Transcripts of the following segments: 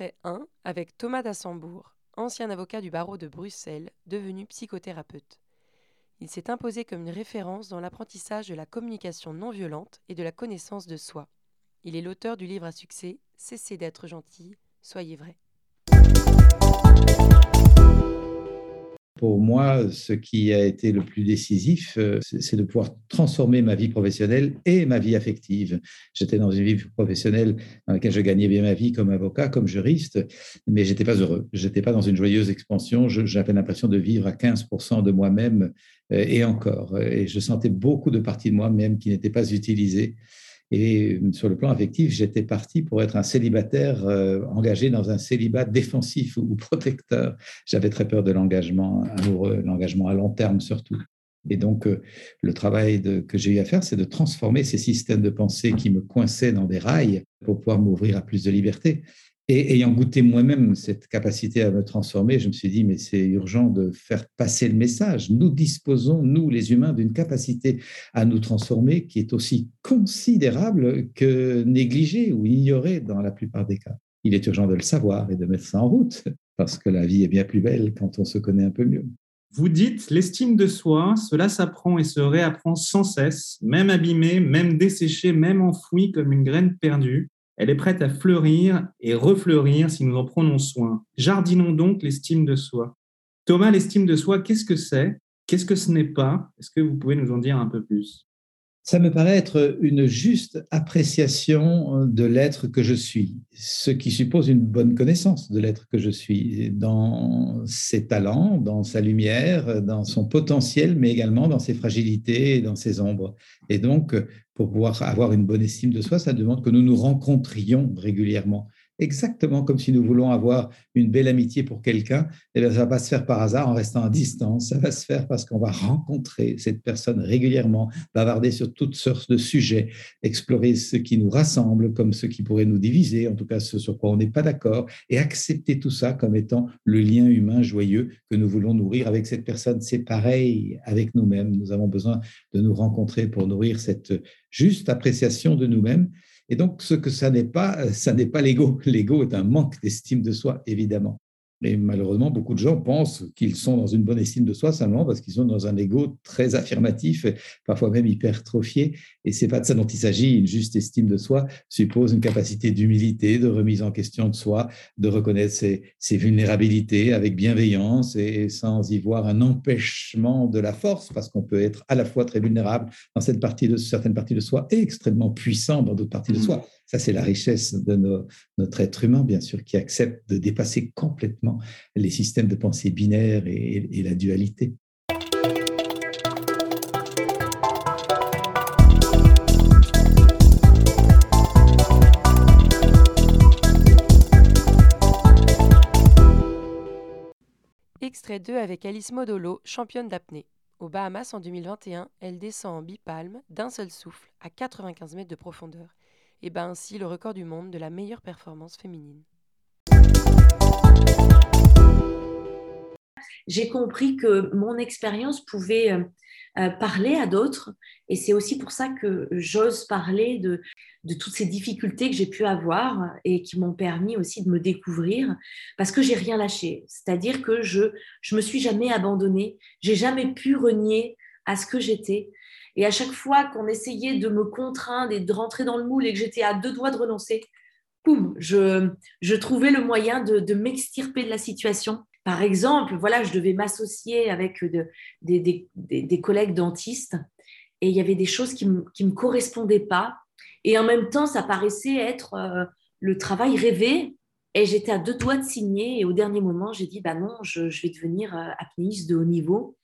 Extrait 1 avec Thomas Dassembourg, ancien avocat du barreau de Bruxelles, devenu psychothérapeute. Il s'est imposé comme une référence dans l'apprentissage de la communication non violente et de la connaissance de soi. Il est l'auteur du livre à succès Cessez d'être gentil, soyez vrai. Pour moi, ce qui a été le plus décisif, euh, c'est de pouvoir transformer ma vie professionnelle et ma vie affective. J'étais dans une vie professionnelle dans laquelle je gagnais bien ma vie comme avocat, comme juriste, mais j'étais pas heureux. J'étais pas dans une joyeuse expansion. J'avais l'impression de vivre à 15% de moi-même euh, et encore. Et je sentais beaucoup de parties de moi-même qui n'étaient pas utilisées. Et sur le plan affectif, j'étais parti pour être un célibataire euh, engagé dans un célibat défensif ou protecteur. J'avais très peur de l'engagement amoureux, l'engagement à long terme surtout. Et donc, euh, le travail que j'ai eu à faire, c'est de transformer ces systèmes de pensée qui me coinçaient dans des rails pour pouvoir m'ouvrir à plus de liberté. Et ayant goûté moi-même cette capacité à me transformer, je me suis dit, mais c'est urgent de faire passer le message. Nous disposons, nous les humains, d'une capacité à nous transformer qui est aussi considérable que négligée ou ignorée dans la plupart des cas. Il est urgent de le savoir et de mettre ça en route, parce que la vie est bien plus belle quand on se connaît un peu mieux. Vous dites, l'estime de soi, cela s'apprend et se réapprend sans cesse, même abîmée, même desséchée, même enfouie comme une graine perdue. Elle est prête à fleurir et refleurir si nous en prenons soin. Jardinons donc l'estime de soi. Thomas, l'estime de soi, qu'est-ce que c'est? Qu'est-ce que ce n'est pas? Est-ce que vous pouvez nous en dire un peu plus? Ça me paraît être une juste appréciation de l'être que je suis, ce qui suppose une bonne connaissance de l'être que je suis, dans ses talents, dans sa lumière, dans son potentiel, mais également dans ses fragilités et dans ses ombres. Et donc, pour pouvoir avoir une bonne estime de soi, ça demande que nous nous rencontrions régulièrement exactement comme si nous voulons avoir une belle amitié pour quelqu'un, eh bien, ça va pas se faire par hasard en restant à distance, ça va se faire parce qu'on va rencontrer cette personne régulièrement, bavarder sur toutes sortes de sujets, explorer ce qui nous rassemble comme ce qui pourrait nous diviser, en tout cas ce sur quoi on n'est pas d'accord, et accepter tout ça comme étant le lien humain joyeux que nous voulons nourrir avec cette personne. C'est pareil avec nous-mêmes, nous avons besoin de nous rencontrer pour nourrir cette juste appréciation de nous-mêmes et donc, ce que ça n'est pas, euh, ça n'est pas l'ego. L'ego est un manque d'estime de soi, évidemment. Et malheureusement, beaucoup de gens pensent qu'ils sont dans une bonne estime de soi seulement parce qu'ils sont dans un ego très affirmatif, parfois même hypertrophié. Et c'est pas de ça dont il s'agit. Une juste estime de soi suppose une capacité d'humilité, de remise en question de soi, de reconnaître ses, ses, vulnérabilités avec bienveillance et sans y voir un empêchement de la force, parce qu'on peut être à la fois très vulnérable dans cette partie de certaines parties de soi et extrêmement puissant dans d'autres parties de soi. Ça, c'est la richesse de notre être humain, bien sûr, qui accepte de dépasser complètement les systèmes de pensée binaires et, et la dualité. Extrait 2 avec Alice Modolo, championne d'apnée. Aux Bahamas en 2021, elle descend en bipalme d'un seul souffle à 95 mètres de profondeur et bat ainsi le record du monde de la meilleure performance féminine. j'ai compris que mon expérience pouvait euh, euh, parler à d'autres. Et c'est aussi pour ça que j'ose parler de, de toutes ces difficultés que j'ai pu avoir et qui m'ont permis aussi de me découvrir parce que j'ai rien lâché. C'est-à-dire que je je me suis jamais abandonnée, j'ai jamais pu renier à ce que j'étais. Et à chaque fois qu'on essayait de me contraindre et de rentrer dans le moule et que j'étais à deux doigts de renoncer, boum, je, je trouvais le moyen de, de m'extirper de la situation. Par exemple, voilà, je devais m'associer avec de, des, des, des, collègues dentistes et il y avait des choses qui ne me correspondaient pas. Et en même temps, ça paraissait être euh, le travail rêvé. Et j'étais à deux doigts de signer. Et au dernier moment, j'ai dit, bah non, je, je vais devenir euh, apnéiste de haut niveau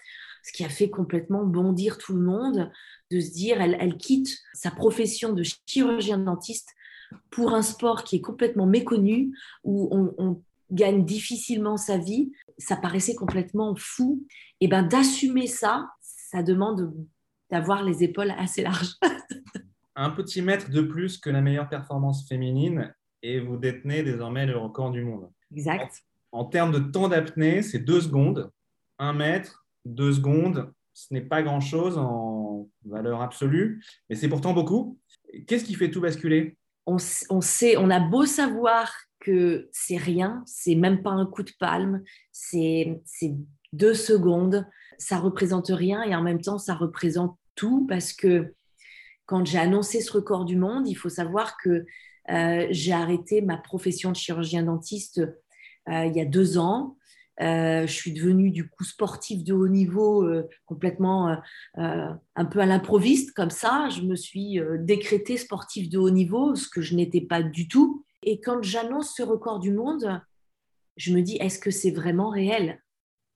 ce qui a fait complètement bondir tout le monde, de se dire, elle, elle quitte sa profession de chirurgien dentiste pour un sport qui est complètement méconnu, où on, gagne difficilement sa vie. Ça paraissait complètement fou. Et ben d'assumer ça, ça demande d'avoir les épaules assez larges. un petit mètre de plus que la meilleure performance féminine et vous détenez désormais le record du monde. Exact. En, en termes de temps d'apnée, c'est deux secondes. Un mètre, deux secondes, ce n'est pas grand-chose en valeur absolue, mais c'est pourtant beaucoup. Qu'est-ce qui fait tout basculer? On, sait, on a beau savoir que c'est rien, c'est même pas un coup de palme, c'est deux secondes, ça représente rien et en même temps ça représente tout parce que quand j'ai annoncé ce record du monde, il faut savoir que euh, j'ai arrêté ma profession de chirurgien dentiste euh, il y a deux ans. Euh, je suis devenue du coup sportive de haut niveau, euh, complètement euh, un peu à l'improviste comme ça. Je me suis décrétée sportive de haut niveau, ce que je n'étais pas du tout. Et quand j'annonce ce record du monde, je me dis est-ce que c'est vraiment réel?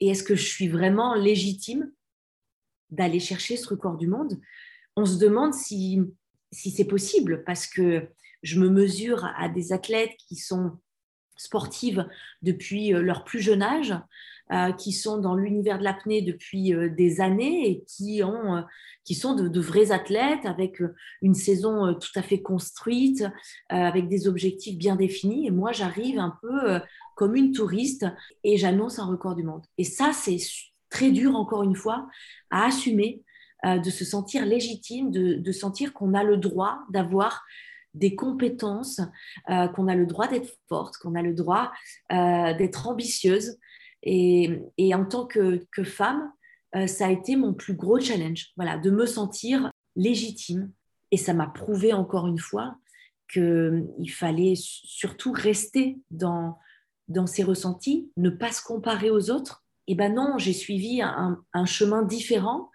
Et est-ce que je suis vraiment légitime d'aller chercher ce record du monde? On se demande si, si c'est possible parce que je me mesure à des athlètes qui sont sportives depuis euh, leur plus jeune âge, euh, qui sont dans l'univers de l'apnée depuis euh, des années et qui, ont, qui sont de, vrais athlètes avec une saison tout à fait construite, avec des objectifs bien définis. Et moi, j'arrive un peu comme une touriste et j'annonce un record du monde. Et ça, c'est très dur, encore une fois, à assumer, de se sentir légitime, de, de sentir qu'on a le droit d'avoir des compétences, euh, qu'on a le droit d'être forte, qu'on a le droit euh, d'être ambitieuse. Et, en tant que, femme, euh, ça a été mon plus gros challenge, voilà, de me sentir légitime. Et ça m'a prouvé encore une fois qu'il fallait surtout rester dans, dans ses ressentis, ne pas se comparer aux autres. Et ben non, j'ai suivi un, chemin différent.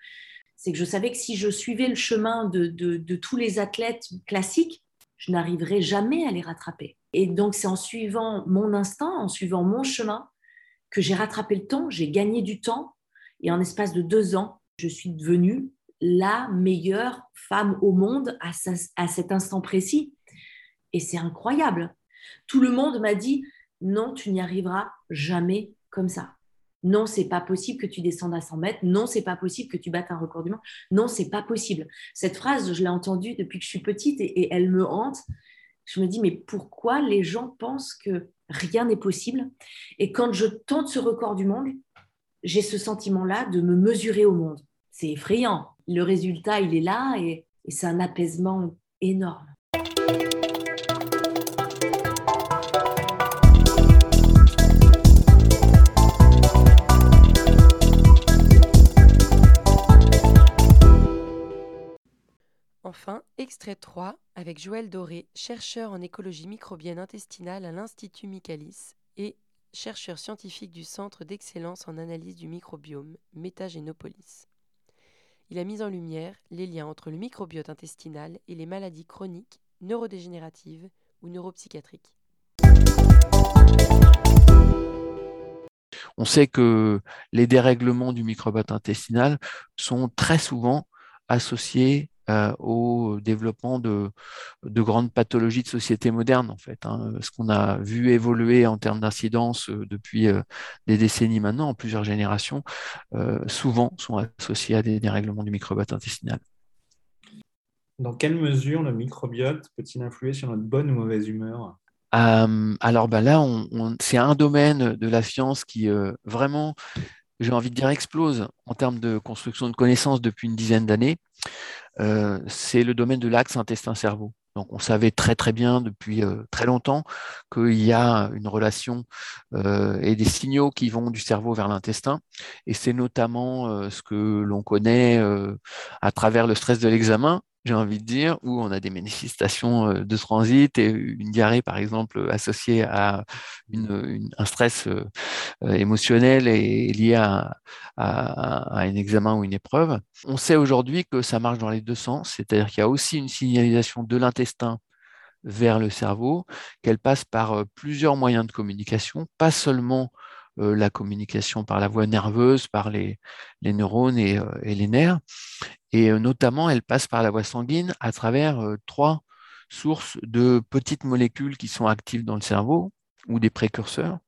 C'est que je savais que si je suivais le chemin de tous les athlètes classiques, je n'arriverai jamais à les rattraper. Et donc, c'est en suivant mon instinct, en suivant mon chemin, que j'ai rattrapé le temps, j'ai gagné du temps. Et en espace de deux ans, je suis devenue la meilleure femme au monde à, à cet instant précis. Et c'est incroyable. Tout le monde m'a dit, non, tu n'y arriveras jamais comme ça. Non, c'est pas possible que tu descendes à 100 mètres. Non, c'est pas possible que tu battes un record du monde. Non, c'est pas possible. Cette phrase, je l'ai entendue depuis que je suis petite et, elle me hante. Je me dis, mais pourquoi les gens pensent que rien n'est possible? Et quand je tente ce record du monde, j'ai ce sentiment-là de me mesurer au monde. C'est effrayant. Le résultat, il est là et c'est un apaisement énorme. Extrait 3 avec Joël Doré, chercheur en écologie microbienne intestinale à l'Institut Michaelis et chercheur scientifique du Centre d'excellence en analyse du microbiome Métagénopolis. Il a mis en lumière les liens entre le microbiote intestinal et les maladies chroniques, neurodégénératives ou neuropsychiatriques. On sait que les dérèglements du microbiote intestinal sont très souvent associés euh, au développement de, grandes pathologies de société moderne, en fait. Hein. Ce qu'on a vu évoluer en termes d'incidence euh, depuis euh, des décennies maintenant, en plusieurs générations, souvent sont associés à des dérèglements du microbiote intestinal. Dans quelle mesure le microbiote peut-il influer sur notre bonne ou mauvaise humeur? Alors ben là, c'est un domaine de la science qui vraiment, j'ai envie de dire, explose en termes de construction de connaissances depuis une dizaine d'années. c'est le domaine de l'axe intestin-cerveau. Donc on savait très très bien depuis euh, très longtemps qu'il y a une relation euh, et des signaux qui vont du cerveau vers l'intestin. Et c'est notamment euh, ce que l'on connaît à travers le stress de l'examen, j'ai envie de dire, où on a des manifestations euh, de transit et une diarrhée, par exemple, associée à un stress euh, euh, émotionnel et lié à, un examen ou une épreuve. On sait aujourd'hui que ça marche dans les deux sens, c'est-à-dire qu'il y a aussi une signalisation de l'intestin vers le cerveau, qu'elle passe par plusieurs moyens de communication, pas seulement la communication par la voie nerveuse, par les, neurones et, les nerfs, et euh, notamment, elle passe par la voie sanguine à travers euh, trois sources de petites molécules qui sont actives dans le cerveau ou des précurseurs.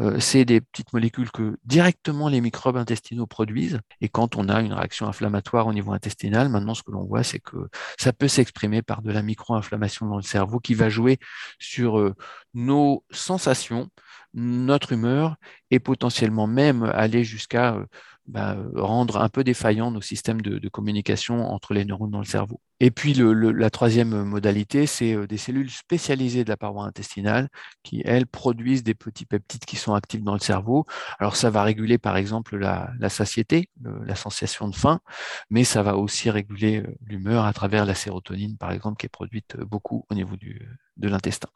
Euh, c'est des petites molécules que directement les microbes intestinaux produisent. Et quand on a une réaction inflammatoire au niveau intestinal, maintenant ce que l'on voit, c'est que ça peut s'exprimer par de la micro-inflammation dans le cerveau qui va jouer sur nos sensations, notre humeur et potentiellement même aller jusqu'à bah, rendre un peu défaillant nos systèmes de, communication entre les neurones dans le cerveau. Et puis la troisième modalité, c'est euh, des cellules spécialisées de la paroi intestinale qui, elles, produisent des petits peptides qui sont actifs dans le cerveau. Alors ça va réguler par exemple la, satiété, la sensation de faim, mais ça va aussi réguler euh, l'humeur à travers la sérotonine, par exemple, qui est produite beaucoup au niveau de l'intestin.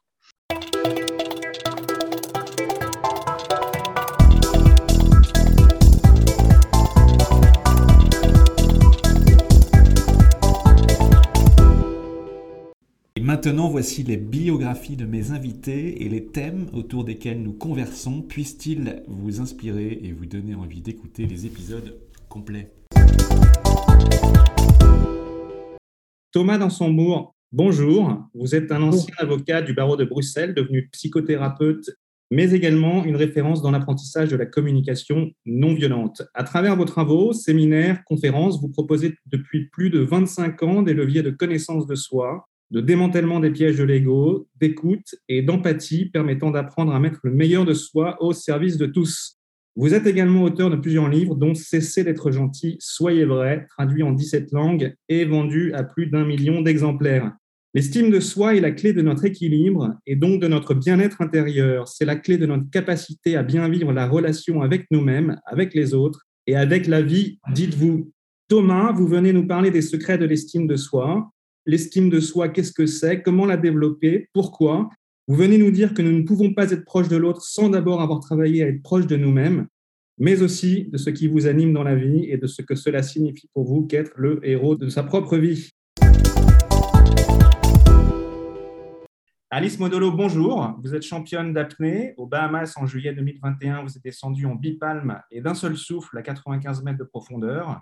Maintenant, voici les biographies de mes invités et les thèmes autour desquels nous conversons. Puissent-ils vous inspirer et vous donner envie d'écouter les épisodes complets? Thomas Dansonbourg, bonjour. Vous êtes un ancien avocat du barreau de Bruxelles, devenu psychothérapeute, mais également une référence dans l'apprentissage de la communication non violente. À travers vos travaux, séminaires, conférences, vous proposez depuis plus de 25 ans des leviers de connaissance de soi, de démantèlement des pièges de l'ego, d'écoute et d'empathie permettant d'apprendre à mettre le meilleur de soi au service de tous. Vous êtes également auteur de plusieurs livres, dont Cessez d'être gentil, Soyez vrai, traduit en 17 langues et vendu à plus d'un million d'exemplaires. L'estime de soi est la clé de notre équilibre et donc de notre bien-être intérieur. C'est la clé de notre capacité à bien vivre la relation avec nous-mêmes, avec les autres et avec la vie, dites-vous. Thomas, vous venez nous parler des secrets de l'estime de soi l'estime de soi, qu'est-ce que c'est, comment la développer, pourquoi. Vous venez nous dire que nous ne pouvons pas être proches de l'autre sans d'abord avoir travaillé à être proche de nous-mêmes, mais aussi de ce qui vous anime dans la vie et de ce que cela signifie pour vous qu'être le héros de sa propre vie. Alice Modolo, bonjour. Vous êtes championne d'apnée aux Bahamas en juillet 2021. Vous êtes descendue en bipalme et d'un seul souffle à 95 mètres de profondeur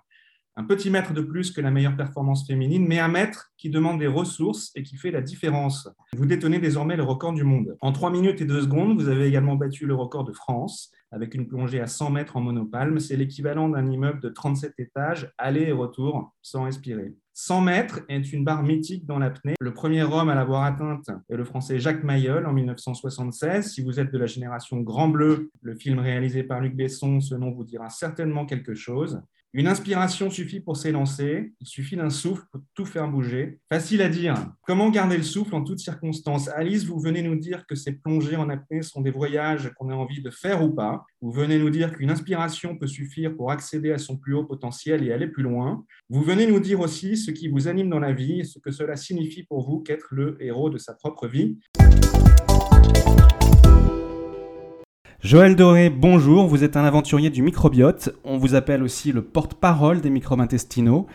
un petit mètre de plus que la meilleure performance féminine, mais un mètre qui demande des ressources et qui fait la différence. Vous détenez désormais le record du monde. En 3 minutes et 2 secondes, vous avez également battu le record de France avec une plongée à 100 mètres en monopalme. C'est l'équivalent d'un immeuble de 37 étages, aller et retour, sans respirer. 100 mètres est une barre mythique dans l'apnée. Le premier homme à l'avoir atteinte est le français Jacques Mayol en 1976. Si vous êtes de la génération Grand Bleu, le film réalisé par Luc Besson, ce nom vous dira certainement quelque chose. Une inspiration suffit pour s'élancer, il suffit d'un souffle pour tout faire bouger. Facile à dire. Comment garder le souffle en toutes circonstances? Alice, vous venez nous dire que ces plongées en apnée sont des voyages qu'on a envie de faire ou pas. Vous venez nous dire qu'une inspiration peut suffire pour accéder à son plus haut potentiel et aller plus loin. Vous venez nous dire aussi ce qui vous anime dans la vie et ce que cela signifie pour vous qu'être le héros de sa propre vie. Joël Doré, bonjour, vous êtes un aventurier du microbiote, on vous appelle aussi le porte-parole des microbes intestinaux,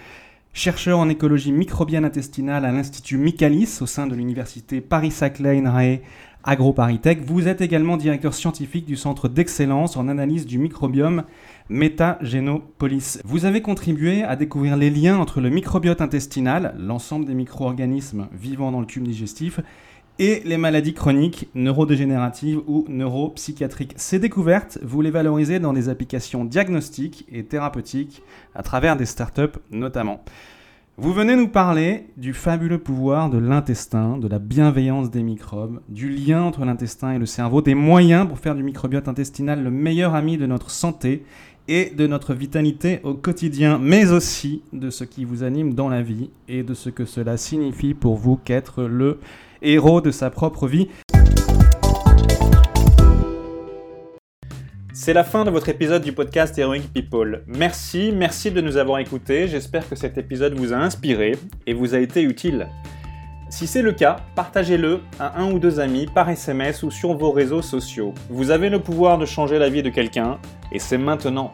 chercheur en écologie microbienne intestinale à l'Institut Michaelis au sein de l'université Paris-Saclay INRAE AgroParisTech. Vous êtes également directeur scientifique du Centre d'excellence en analyse du microbiome Métagénopolis. Vous avez contribué à découvrir les liens entre le microbiote intestinal, l'ensemble des micro-organismes vivant dans le tube digestif, et les maladies chroniques, neurodégénératives ou neuropsychiatriques. Ces découvertes, vous les valorisez dans des applications diagnostiques et thérapeutiques à travers des startups notamment. Vous venez nous parler du fabuleux pouvoir de l'intestin, de la bienveillance des microbes, du lien entre l'intestin et le cerveau, des moyens pour faire du microbiote intestinal le meilleur ami de notre santé et de notre vitalité au quotidien, mais aussi de ce qui vous anime dans la vie et de ce que cela signifie pour vous qu'être le héros de sa propre vie. C'est la fin de votre épisode du podcast Heroic People. Merci, merci de nous avoir écoutés. J'espère que cet épisode vous a inspiré et vous a été utile. Si c'est le cas, partagez-le à un ou deux amis par SMS ou sur vos réseaux sociaux. Vous avez le pouvoir de changer la vie de quelqu'un et c'est maintenant.